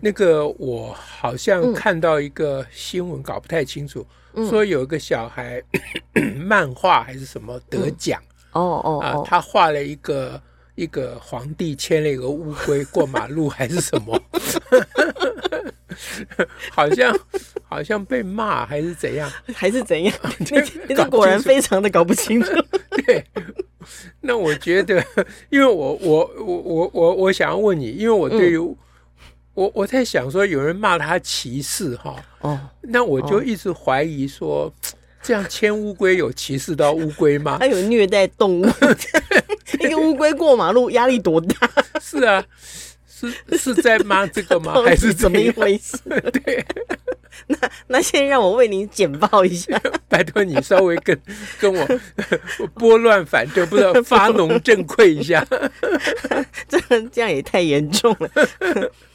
那个我好像看到一个新闻，搞不太清楚，嗯、说有一个小孩 漫画还是什么得奖、嗯、哦哦啊，他画了一个一个皇帝牵了一个乌龟过马路还是什么，好像好像被骂还是怎样 还是怎样？你这果然非常的搞不清楚。对，那我觉得，因为我我我我我我想要问你，因为我对于、嗯我我在想说，有人骂他歧视哈，哦，那我就一直怀疑说，这样牵乌龟有歧视到乌龟吗？他有虐待动物，一个乌龟过马路压力多大？是啊，是是在骂这个吗？还是怎么一回事？对，那那先让我为您简报一下，拜托你稍微跟跟我拨乱反正，不知道发农正溃一下，这这样也太严重了。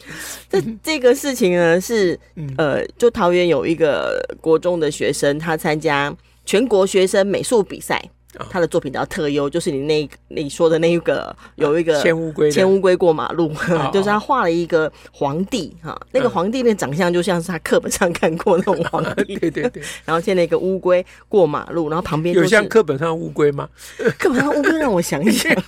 这这个事情呢，是呃，就桃园有一个国中的学生，他参加全国学生美术比赛。他的作品比较特优，就是你那你说的那一个有一个牵乌龟牵乌龟过马路，就是他画了一个皇帝哈，那个皇帝那长相就像是他课本上看过那种皇帝，对 对对。然后牵了一个乌龟过马路，然后旁边有像课本上乌龟吗？课本上乌龟让我想一想，课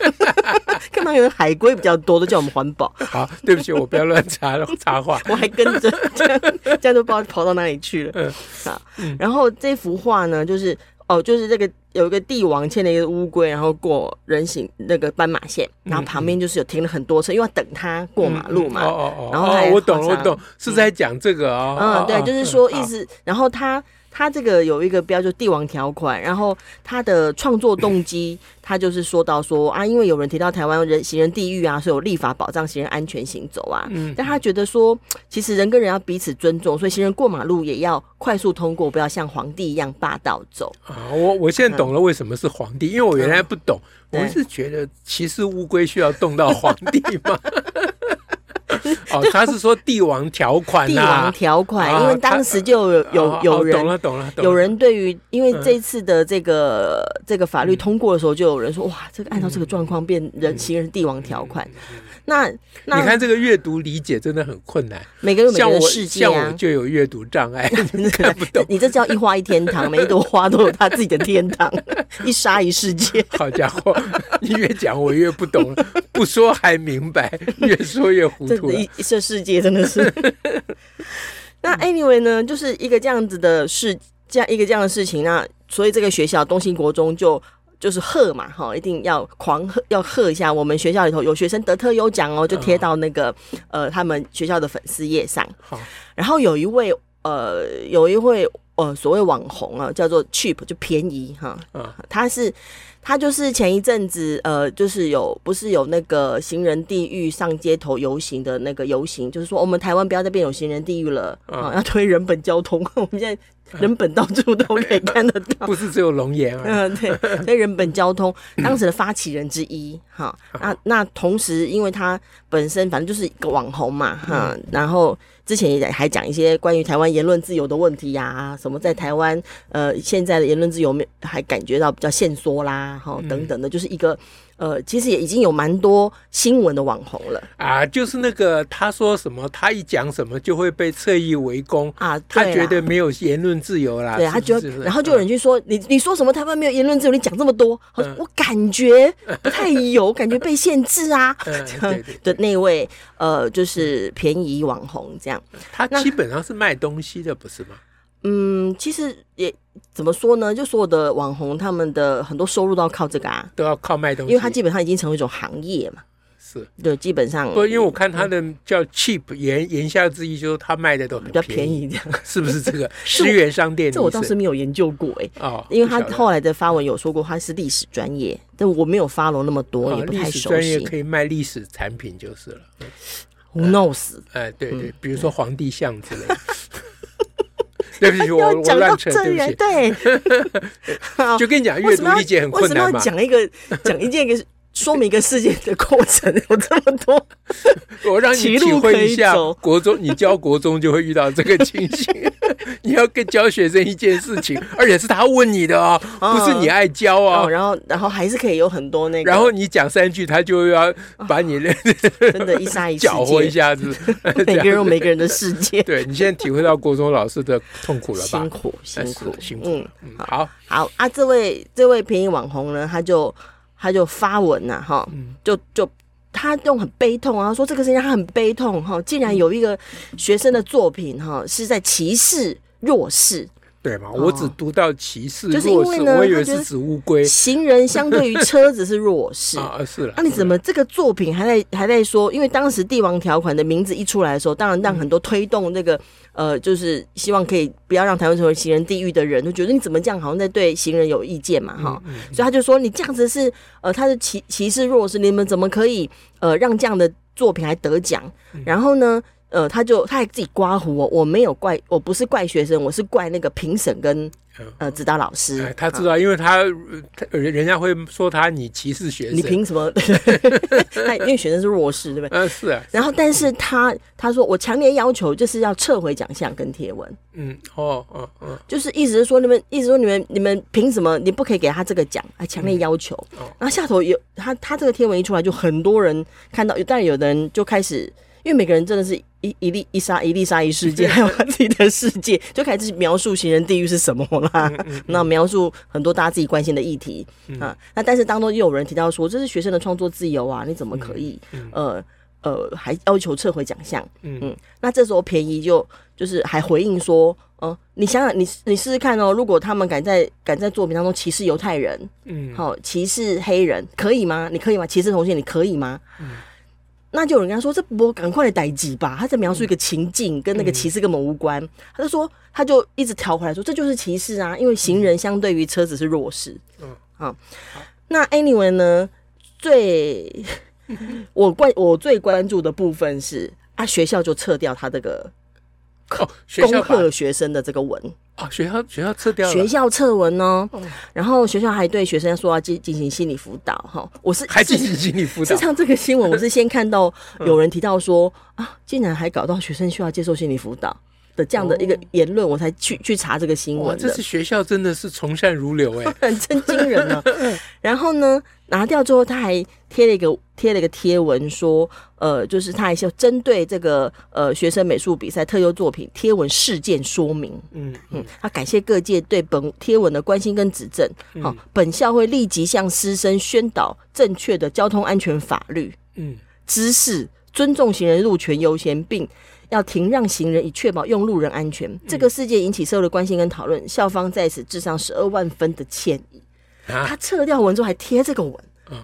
本上有海龟比较多，都叫我们环保。好，对不起，我不要乱插插话，我还跟着这样这样都不知道跑到哪里去了。嗯，好，然后这幅画呢，就是哦，就是这个。有一个帝王牵了一个乌龟，然后过人行那个斑马线，然后旁边就是有停了很多车，因为要等他过马路嘛。哦哦哦。然后我懂我懂，是在讲这个啊。嗯，对，就是说意思。然后他他这个有一个标，就帝王条款。然后他的创作动机，他就是说到说啊，因为有人提到台湾人行人地狱啊，所以有立法保障行人安全行走啊。嗯。但他觉得说，其实人跟人要彼此尊重，所以行人过马路也要快速通过，不要像皇帝一样霸道走。啊，我我现在懂。了，为什么是皇帝？因为我原来不懂，嗯、我是觉得其实乌龟需要动到皇帝吗？哦，他是说帝王条款，帝王条款，因为当时就有有有人懂了懂了，有人对于因为这次的这个这个法律通过的时候，就有人说哇，这个按照这个状况变人行人帝王条款。那那你看这个阅读理解真的很困难，每个人每个世界啊，像我就有阅读障碍，看不懂。你这叫一花一天堂，每一朵花都有它自己的天堂，一沙一世界。好家伙，你越讲我越不懂了，不说还明白，越说越糊涂。一这世界真的是。那 anyway 呢，就是一个这样子的事，这样一个这样的事情，那所以这个学校东兴国中就。就是贺嘛，哈，一定要狂贺，要贺一下。我们学校里头有学生得特优奖哦，就贴到那个呃他们学校的粉丝页上。好，然后有一位呃有一位呃所谓网红啊，叫做 Cheap，就便宜哈。嗯，他是他就是前一阵子呃就是有不是有那个行人地狱上街头游行的那个游行，就是说我们台湾不要再变有行人地狱了啊，要推人本交通。我们现在。人本到处都可以看得到，不是只有龙岩啊。嗯，对，所以人本交通 当时的发起人之一，哈，那那同时，因为他本身反正就是一个网红嘛，哈，然后之前也还讲一些关于台湾言论自由的问题呀，什么在台湾呃现在的言论自由没还感觉到比较限缩啦，哈，等等的，就是一个。呃，其实也已经有蛮多新闻的网红了。啊，就是那个他说什么，他一讲什么就会被侧翼围攻啊，他觉得没有言论自由啦，对，他觉得，然后就有人去说你你说什么台湾没有言论自由，你讲这么多，我感觉不太有，感觉被限制啊，的那位呃，就是便宜网红这样，他基本上是卖东西的，不是吗？嗯，其实也怎么说呢？就所有的网红，他们的很多收入都要靠这个啊，都要靠卖东西，因为他基本上已经成为一种行业嘛。是，对，基本上。不，因为我看他的叫 cheap，言言下之意就是他卖的都很比较便宜，这样是不是这个？十元商店，这我倒是没有研究过哎。哦，因为他后来的发文有说过他是历史专业，但我没有 follow 那么多，也不太熟悉。专业可以卖历史产品就是了。Who knows？哎，对对，比如说皇帝像之类的。对不起，我 我乱扯，对不起。对，就跟你讲，阅读理解很困难嘛。讲一个，讲一件一个。说明一个事件的过程 有这么多，我让你体会一下国中，你教国中就会遇到这个情形。你要跟教学生一件事情，而且是他问你的哦，不是你爱教哦。然后，然后还是可以有很多那个。然后你讲三句，他就要把你真的，一杀一搅和一下子。每个人有每个人的世界。对，你现在体会到国中老师的痛苦了吧？辛苦，辛苦，辛苦。嗯，好好啊，这位这位便宜网红呢，他就。他就发文呐，哈，就就他用很悲痛啊，说这个事情他很悲痛哈，竟然有一个学生的作品哈是在歧视弱势。对嘛？我只读到歧视，就是因为呢，我以为是指乌龟。行人相对于车子是弱势 啊，是了。那你怎么这个作品还在还在说？因为当时帝王条款的名字一出来的时候，当然让很多推动那个呃，就是希望可以不要让台湾成为行人地狱的人，都觉得你怎么这样，好像在对行人有意见嘛，哈。所以他就说你这样子是呃，他是歧歧视弱势，你们怎么可以呃让这样的作品还得奖？然后呢？呃，他就他还自己刮胡我，我没有怪，我不是怪学生，我是怪那个评审跟呃指导老师。哎、他知道，因为他人人家会说他你歧视学生，你凭什么？他因为学生是弱势，对不对？嗯，是啊。然后，但是他他说我强烈要求就是要撤回奖项跟贴文。嗯，哦，哦，哦，就是意思是说你们，意思说你们，你们凭什么你不可以给他这个奖？还强烈要求。嗯哦、然后下头有他他这个贴文一出来，就很多人看到，但有的人就开始。因为每个人真的是一一粒一沙一粒沙一世界，还有他自己的世界，就开始描述行人地狱是什么啦。那描述很多大家自己关心的议题啊。那但是当中又有人提到说，这是学生的创作自由啊，你怎么可以呃呃还要求撤回奖项？嗯，那这时候便宜就就是还回应说，哦，你想想你你试试看哦，如果他们敢在敢在作品当中歧视犹太人，嗯，好歧视黑人，可以吗？你可以吗？歧视同性，你可以吗？嗯。那就有人跟他说：“这不赶快来逮鸡吧！”他在描述一个情境，跟那个歧视根本无关。嗯、他就说，他就一直调回来说：“这就是歧视啊！因为行人相对于车子是弱势。”嗯，好。那 anyway 呢？最 我关我最关注的部分是啊，学校就撤掉他这个。哦，恭贺学生的这个文。啊，学校学校撤掉了，学校撤文哦，然后学校还对学生说要进进行心理辅导哈，我是还进行心理辅导。事实上，这个新闻我是先看到 有人提到说啊，竟然还搞到学生需要接受心理辅导的这样的一个言论，我才去去查这个新闻。这是学校真的是从善如流哎，很真惊人啊。然后呢，拿掉之后，他还贴了一个贴了一个贴文说。呃，就是他还是要针对这个呃学生美术比赛特优作品贴文事件说明，嗯。嗯，他感谢各界对本贴文的关心跟指正，好、嗯，本校会立即向师生宣导正确的交通安全法律，嗯，知识，尊重行人路权优先，并要停让行人以确保用路人安全。嗯、这个事件引起社会的关心跟讨论，校方在此致上十二万分的歉意。啊、他撤掉文之后还贴这个文，嗯，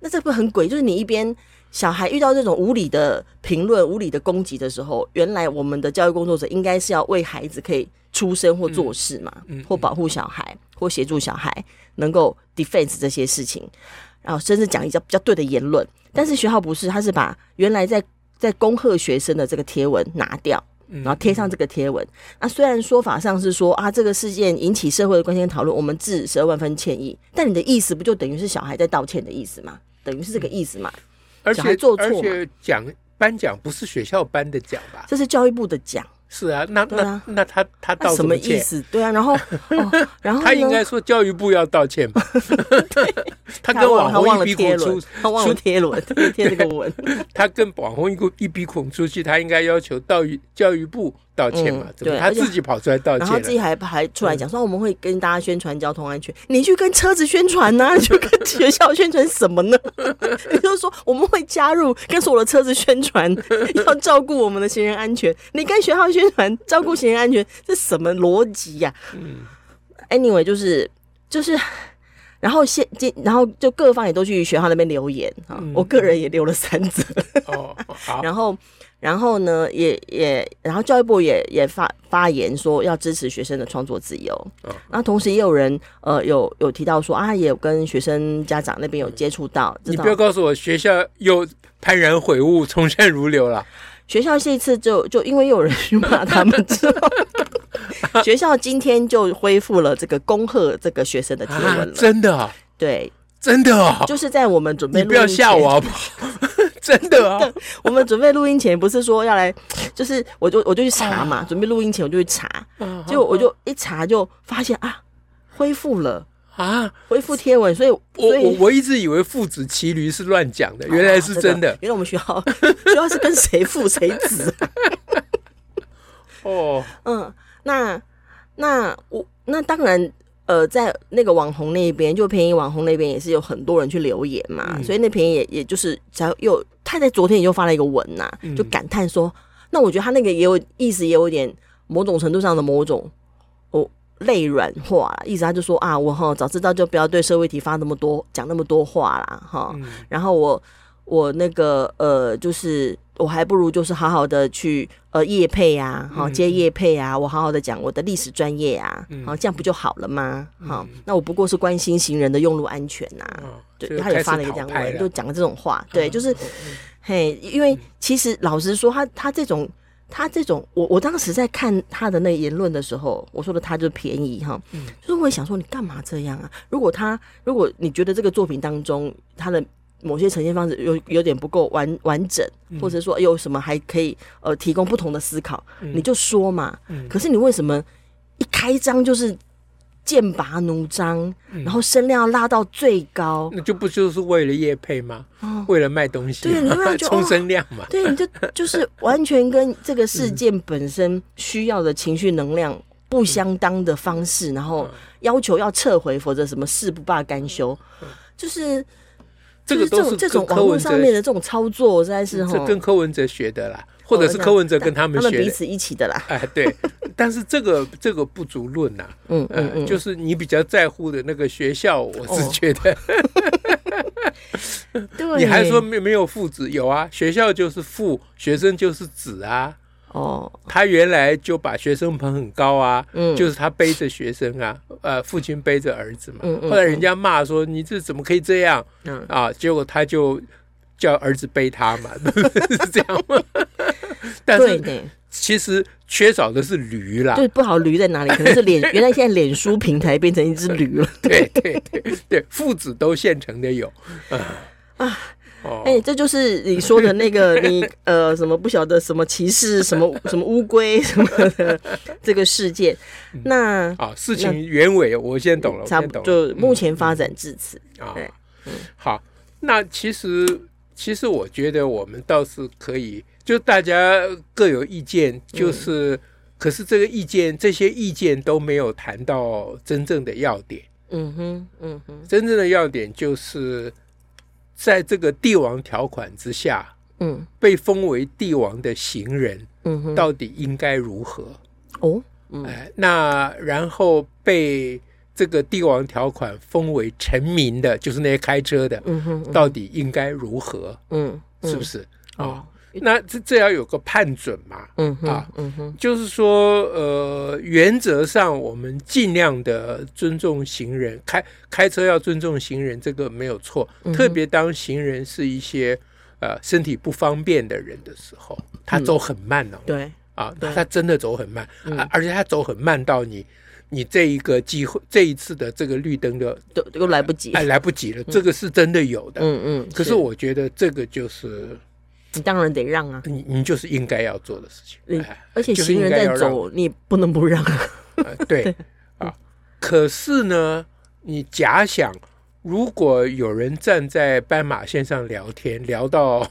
那这不很鬼？就是你一边。小孩遇到这种无理的评论、无理的攻击的时候，原来我们的教育工作者应该是要为孩子可以出声或做事嘛，嗯嗯、或保护小孩，或协助小孩能够 defense 这些事情，然后甚至讲一些比较对的言论。但是学校不是，他是把原来在在恭贺学生的这个贴文拿掉，然后贴上这个贴文。那虽然说法上是说啊，这个事件引起社会的关心讨论，我们致十二万分歉意。但你的意思不就等于是小孩在道歉的意思吗？等于是这个意思嘛？而且做错，而且奖颁奖不是学校颁的奖吧？这是教育部的奖。是啊，那那那他他道什么意思？对啊，然后 然后他应该说教育部要道歉吧？他跟网红一鼻孔出，他忘了贴文，贴贴这个文。他跟网红一个一鼻孔出去，他应该要求教育教育部。道歉嘛？对，他自己跑出来道歉，然后自己还还出来讲说，我们会跟大家宣传交通安全。你去跟车子宣传呢？你 去跟学校宣传什么呢？你就是说，我们会加入跟所有的车子宣传，要照顾我们的行人安全。你跟学校宣传照顾行人安全，这什么逻辑呀？嗯，anyway，就是就是，然后现今，然后就各方也都去学校那边留言啊。我个人也留了三则。哦，然后。然后呢，也也，然后教育部也也发发言说要支持学生的创作自由。嗯，然后同时也有人呃有有提到说啊，也有跟学生家长那边有接触到。你不要告诉我学校又幡然悔悟，从善如流了。学校这一次就就因为有人去骂他们之后，学校今天就恢复了这个恭贺这个学生的贴文了。真的啊？对，真的啊。就是在我们准备你不要吓我好不好？真的啊！我们准备录音前不是说要来，就是我就我就去查嘛，准备录音前我就去查，结果我就一查就发现啊，恢复了。啊！回复贴文，所以，我我我一直以为父子骑驴是乱讲的，原来是真的。原来我们学校 学校是跟谁父谁子？哦，嗯，那那我那当然，呃，在那个网红那边，就便宜网红那边也是有很多人去留言嘛，嗯、所以那便宜也也就是才又他在昨天也就发了一个文呐、啊，就感叹说，嗯、那我觉得他那个也有意思，也有一点某种程度上的某种。泪软化了，意思他就说啊，我哈早知道就不要对社会体发那么多讲那么多话啦。哈。嗯、然后我我那个呃，就是我还不如就是好好的去呃业配啊，哈接业配啊，我好好的讲我的历史专业啊，好、嗯、这样不就好了吗？哈、嗯，那我不过是关心行人的用路安全呐、啊。嗯、对，他也发了一个这样文，就讲了这种话。对，就是、嗯、嘿，因为其实老实说，他他这种。他这种，我我当时在看他的那个言论的时候，我说的他就便宜哈，嗯、就是我会想说你干嘛这样啊？如果他，如果你觉得这个作品当中他的某些呈现方式有有点不够完完整，嗯、或者说有什么还可以呃提供不同的思考，嗯、你就说嘛。嗯、可是你为什么一开张就是？剑拔弩张，然后声量要拉到最高，那就不就是为了叶配吗？为了卖东西，对，冲声量嘛。对，你就 就是完全跟这个事件本身需要的情绪能量不相当的方式，然后要求要撤回，否则什么事不罢甘休，就是这个都是这种网络上面的这种操作，实在是这跟柯文哲学的啦。或者是柯文哲跟他们学，他们彼此一起的啦。哎，对，但是这个这个不足论呐。嗯嗯，就是你比较在乎的那个学校，我是觉得。对你还说没没有父子？有啊，学校就是父，学生就是子啊。哦。他原来就把学生捧很高啊，嗯就是他背着学生啊，呃，父亲背着儿子嘛。后来人家骂说你这怎么可以这样？嗯啊，结果他就。叫儿子背他嘛，是这样吗？但是其实缺少的是驴啦。对，不好驴在哪里？可能是脸，原来现在脸书平台变成一只驴了。对对对对，父子都现成的有啊啊！哎、欸，这就是你说的那个你呃什么不晓得什么骑士什么什么乌龟什么的这个事件。那啊，事情原委我先懂了，差不多就目前发展至此啊。嗯，好，那其实。其实我觉得我们倒是可以，就大家各有意见，就是，嗯、可是这个意见，这些意见都没有谈到真正的要点。嗯哼，嗯哼，真正的要点就是，在这个帝王条款之下，嗯，被封为帝王的行人，嗯哼，到底应该如何？哦，嗯、哎，那然后被。这个帝王条款封为臣民的，就是那些开车的，嗯哼，到底应该如何？嗯，嗯是不是？啊、哦，那这这要有个判准嘛？嗯哼啊，嗯哼，就是说，呃，原则上我们尽量的尊重行人，开开车要尊重行人，这个没有错。嗯、特别当行人是一些呃身体不方便的人的时候，他走很慢哦。对啊，他真的走很慢，嗯、而且他走很慢到你。你这一个机会，这一次的这个绿灯的都都来不及，哎，来不及了。这个是真的有的，嗯嗯。可是我觉得这个就是你当然得让啊，你你就是应该要做的事情。而且行人在走，你不能不让啊。对啊，可是呢，你假想如果有人站在斑马线上聊天，聊到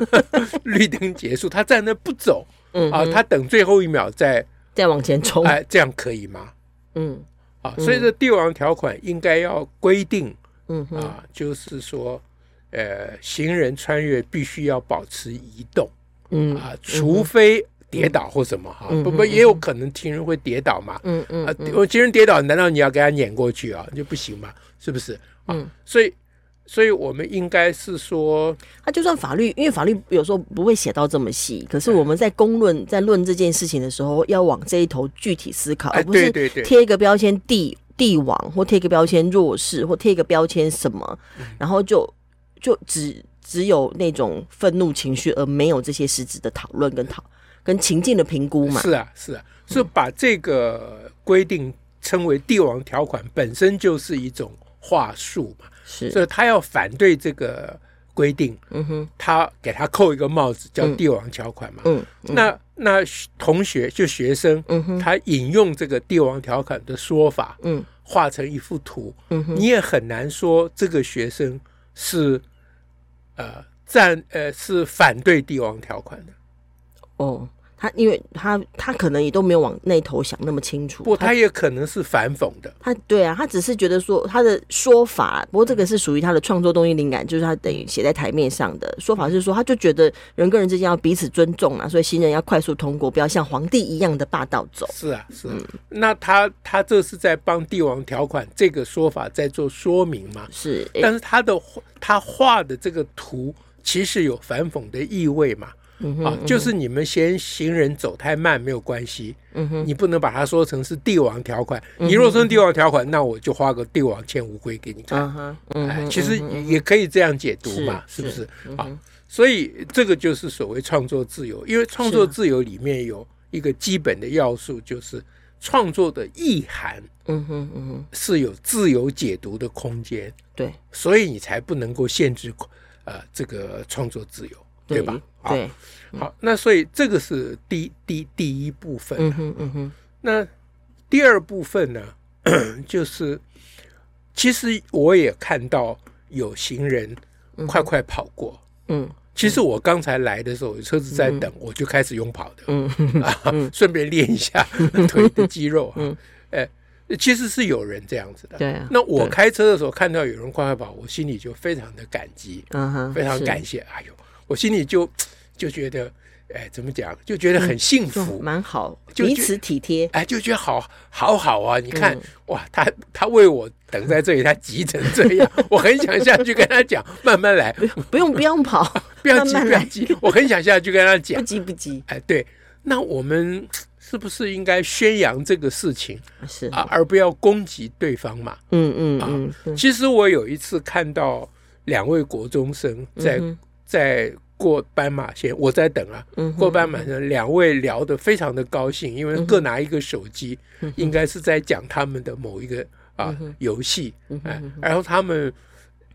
绿灯结束，他站那不走，嗯啊，他等最后一秒再再往前冲，哎，这样可以吗？嗯，啊，所以这帝王条款应该要规定，嗯啊，就是说，呃，行人穿越必须要保持移动，嗯啊，除非跌倒或什么哈，不不，也有可能行人会跌倒嘛，嗯嗯啊，行人跌倒，难道你要给他碾过去啊？就不行嘛，是不是？嗯，所以。所以我们应该是说，他就算法律，因为法律有时候不会写到这么细，可是我们在公论在论这件事情的时候，要往这一头具体思考，而不是贴一个标签帝帝王，或贴一个标签弱势，或贴一个标签什么，然后就就只只有那种愤怒情绪，而没有这些实质的讨论跟讨跟情境的评估嘛？是啊，是啊，是把这个规定称为帝王条款，本身就是一种话术嘛。是，所以他要反对这个规定，嗯哼，他给他扣一个帽子，叫帝王条款嘛。嗯，嗯那那同学就学生，嗯哼，他引用这个帝王条款的说法，嗯，画成一幅图，嗯哼，你也很难说这个学生是呃赞呃是反对帝王条款的，哦。他因为他他可能也都没有往那头想那么清楚，不，他也可能是反讽的。他对啊，他只是觉得说他的说法，不过这个是属于他的创作东西灵感，就是他等于写在台面上的说法是说，他就觉得人跟人之间要彼此尊重啊，所以行人要快速通过，不要像皇帝一样的霸道走。是啊，是啊。嗯、那他他这是在帮帝王条款这个说法在做说明吗？是，但是他的他画的这个图其实有反讽的意味嘛？嗯、啊，就是你们嫌行人走太慢没有关系，你不能把它说成是帝王条款。嗯、你若说帝王条款，那我就画个帝王牵乌龟给你看。嗯哼，其实也可以这样解读嘛，是，是不是？啊，所以这个就是所谓创作自由，因为创作自由里面有一个基本的要素，就是创作的意涵，嗯哼，嗯哼，是有自由解读的空间。对，所以你才不能够限制呃这个创作自由。对吧？对，好，那所以这个是第第第一部分。嗯哼，嗯哼。那第二部分呢，就是其实我也看到有行人快快跑过。嗯，其实我刚才来的时候，车子在等，我就开始用跑的。嗯啊，顺便练一下腿的肌肉。嗯，哎，其实是有人这样子的。对。那我开车的时候看到有人快快跑，我心里就非常的感激。嗯哼，非常感谢。哎呦。我心里就 就觉得，哎，怎么讲？就觉得很幸福，蛮好，彼此体贴，哎，就觉得好好好啊！你看，哇，他他为我等在这里，他急成这样，我很想下去跟他讲，慢慢来，不用不用跑，不要急不要急，我很想下去跟他讲，不急不急。哎，对，那我们 是不是应该宣扬这个事情？是啊，而不要攻击对方嘛？嗯嗯啊。其实我有一次看到两位国中生在。在过斑马线，我在等啊。过斑马线，两位聊得非常的高兴，因为各拿一个手机，应该是在讲他们的某一个啊游戏。哎，然后他们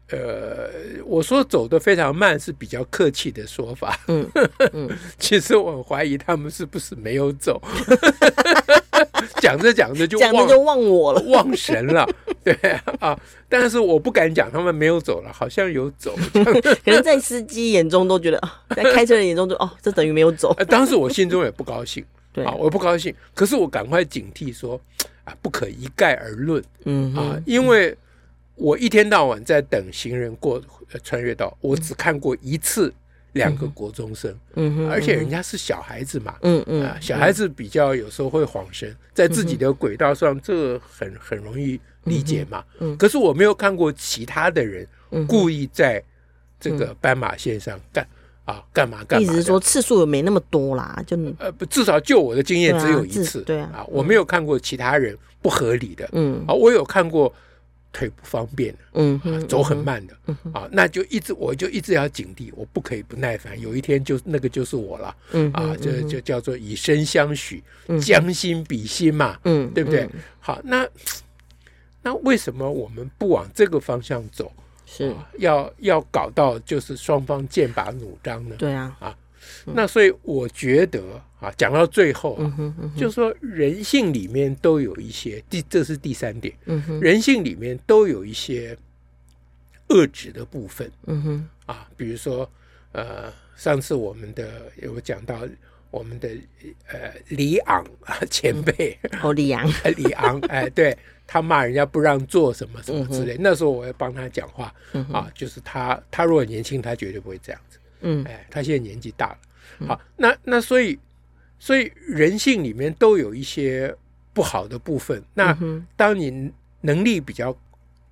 呃，我说走的非常慢是比较客气的说法。嗯嗯，其实我很怀疑他们是不是没有走。讲着讲着就讲着就忘我了，忘神了，对啊，但是我不敢讲他们没有走了，好像有走，可能在司机眼中都觉得，在开车人眼中就哦，这等于没有走。当时我心中也不高兴，对啊，我不高兴，可是我赶快警惕说啊，不可一概而论，嗯啊，因为我一天到晚在等行人过穿越道，我只看过一次。两个国中生，嗯哼，而且人家是小孩子嘛，嗯嗯，啊，小孩子比较有时候会晃神，在自己的轨道上，这个很很容易理解嘛，嗯，可是我没有看过其他的人故意在这个斑马线上干啊干嘛干嘛，意思是说次数也没那么多啦，就呃不，至少就我的经验只有一次，对啊，我没有看过其他人不合理的，嗯，啊，我有看过。腿不方便，嗯，走很慢的，嗯，啊，那就一直我就一直要警惕，我不可以不耐烦。有一天就那个就是我了，嗯，啊，就就叫做以身相许，将心比心嘛，嗯，对不对？好，那那为什么我们不往这个方向走？是要要搞到就是双方剑拔弩张呢？对啊，啊。那所以我觉得啊，讲到最后啊，就是说人性里面都有一些第，这是第三点，人性里面都有一些恶质的部分，嗯哼啊，比如说呃，上次我们的有讲到我们的呃李昂啊前辈。哦李昂。李昂哎，对他骂人家不让做什么什么之类，那时候我要帮他讲话啊，就是他他如果年轻，他绝对不会这样子。嗯，哎，他现在年纪大了，好，那那所以，所以人性里面都有一些不好的部分。那当你能力比较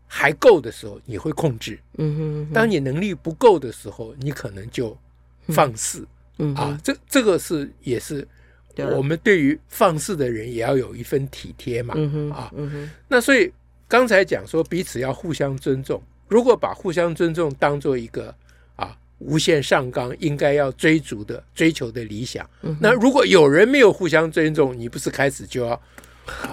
还够的时候，你会控制；嗯哼，当你能力不够的时候，你可能就放肆。嗯啊，这这个是也是我们对于放肆的人也要有一份体贴嘛。嗯哼，啊，嗯哼，那所以刚才讲说彼此要互相尊重，如果把互相尊重当做一个啊。无限上纲应该要追逐的追求的理想。嗯、那如果有人没有互相尊重，你不是开始就要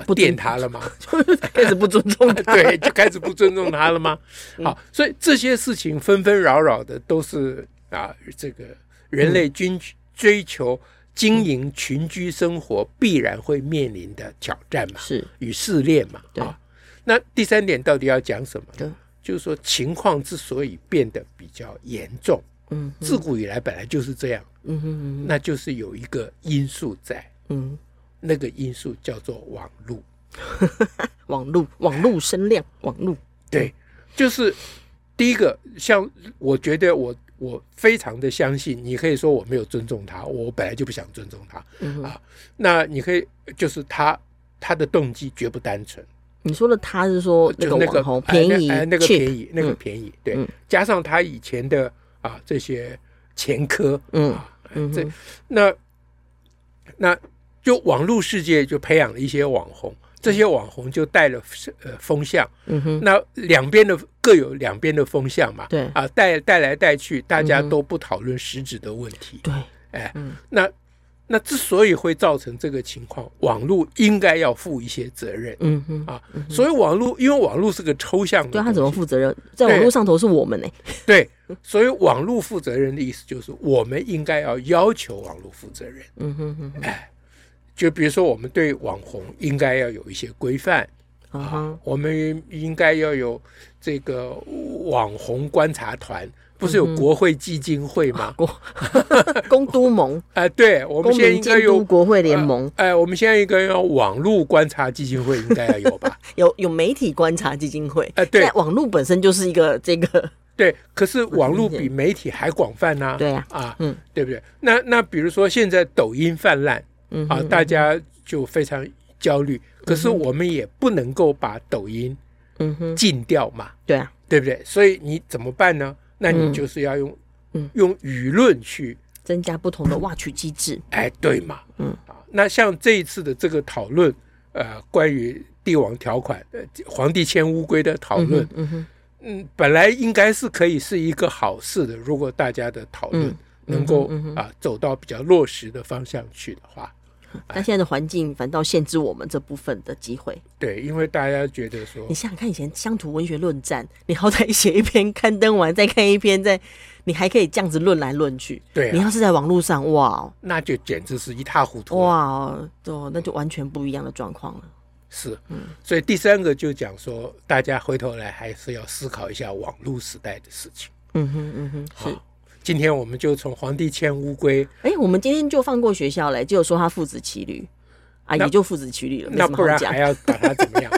不点他了吗？开始不尊重他，对，就开始不尊重他了吗？好，所以这些事情纷纷扰扰的都是啊，这个人类均追求经营群居生活必然会面临的挑战嘛，是与试炼嘛。对啊，那第三点到底要讲什么？对，就是说情况之所以变得比较严重。嗯，自古以来本来就是这样。嗯哼哼，那就是有一个因素在。嗯，那个因素叫做网络。网络，网络声量，网络。对，就是第一个，像我觉得我我非常的相信，你可以说我没有尊重他，我本来就不想尊重他。嗯啊，那你可以就是他他的动机绝不单纯。你说的他是说那个网红便宜，哎，那个便宜，那个便宜，对，加上他以前的。啊，这些前科，嗯，嗯，这那那就网络世界就培养了一些网红，这些网红就带了呃风向，嗯哼，那两边的各有两边的风向嘛，对。啊，带带来带去，大家都不讨论实质的问题，对，哎，那。那之所以会造成这个情况，网络应该要负一些责任。嗯哼啊，所以网络因为网络是个抽象的，对他怎么负责任？在网络上头是我们呢？对，所以网络负责任的意思就是我们应该要要求网络负责任。嗯哼哼，哎，就比如说我们对网红应该要有一些规范啊，我们应该要有这个网红观察团。不是有国会基金会吗？公 公都盟哎，对，我们现在应该有国会联盟。哎，我们现在应该要网络观察基金会，应该要有吧？有有媒体观察基金会。哎，对，网络本身就是一个这个。对，可是网络比媒体还广泛呢。对啊，啊，嗯，对不对？那那比如说现在抖音泛滥，嗯啊，大家就非常焦虑。可是我们也不能够把抖音嗯哼禁掉嘛。对啊，对不对？所以你怎么办呢？那你就是要用，嗯，用舆论去增加不同的挖取机制。哎，对嘛，嗯啊，那像这一次的这个讨论，呃，关于帝王条款，呃，皇帝牵乌龟的讨论，嗯哼，嗯，本来应该是可以是一个好事的，如果大家的讨论能够啊走到比较落实的方向去的话。但现在的环境反倒限制我们这部分的机会。对，因为大家觉得说，你想想看，以前乡土文学论战，你好歹写一篇刊登完再看一篇，再你还可以这样子论来论去。对、啊，你要是在网络上，哇，那就简直是一塌糊涂。哇，哦，那就完全不一样的状况了。是，嗯，所以第三个就讲说，大家回头来还是要思考一下网络时代的事情。嗯哼，嗯哼，是。今天我们就从皇帝牵乌龟，哎，我们今天就放过学校嘞，就说他父子骑驴，啊，也就父子骑驴了，那不然还要把他怎么样？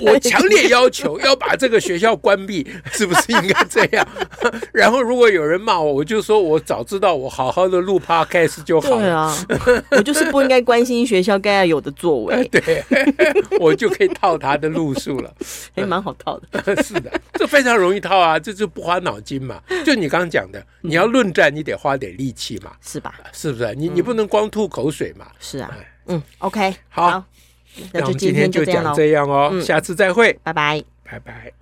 我强烈要求要把这个学校关闭，是不是应该这样？然后如果有人骂我，我就说我早知道我好好的录 podcast 就好了。对啊，我就是不应该关心学校该要有的作为。对，我就可以套他的路数了，还蛮好套的。是的，这非常容易套啊，这就不花脑筋嘛。就你刚刚讲的，你要论战，你得花点力气嘛，是吧？是不是？你你不能光吐口水嘛。是啊，嗯，OK，好。那我们今天就讲这样哦，下次再会，拜拜，拜拜。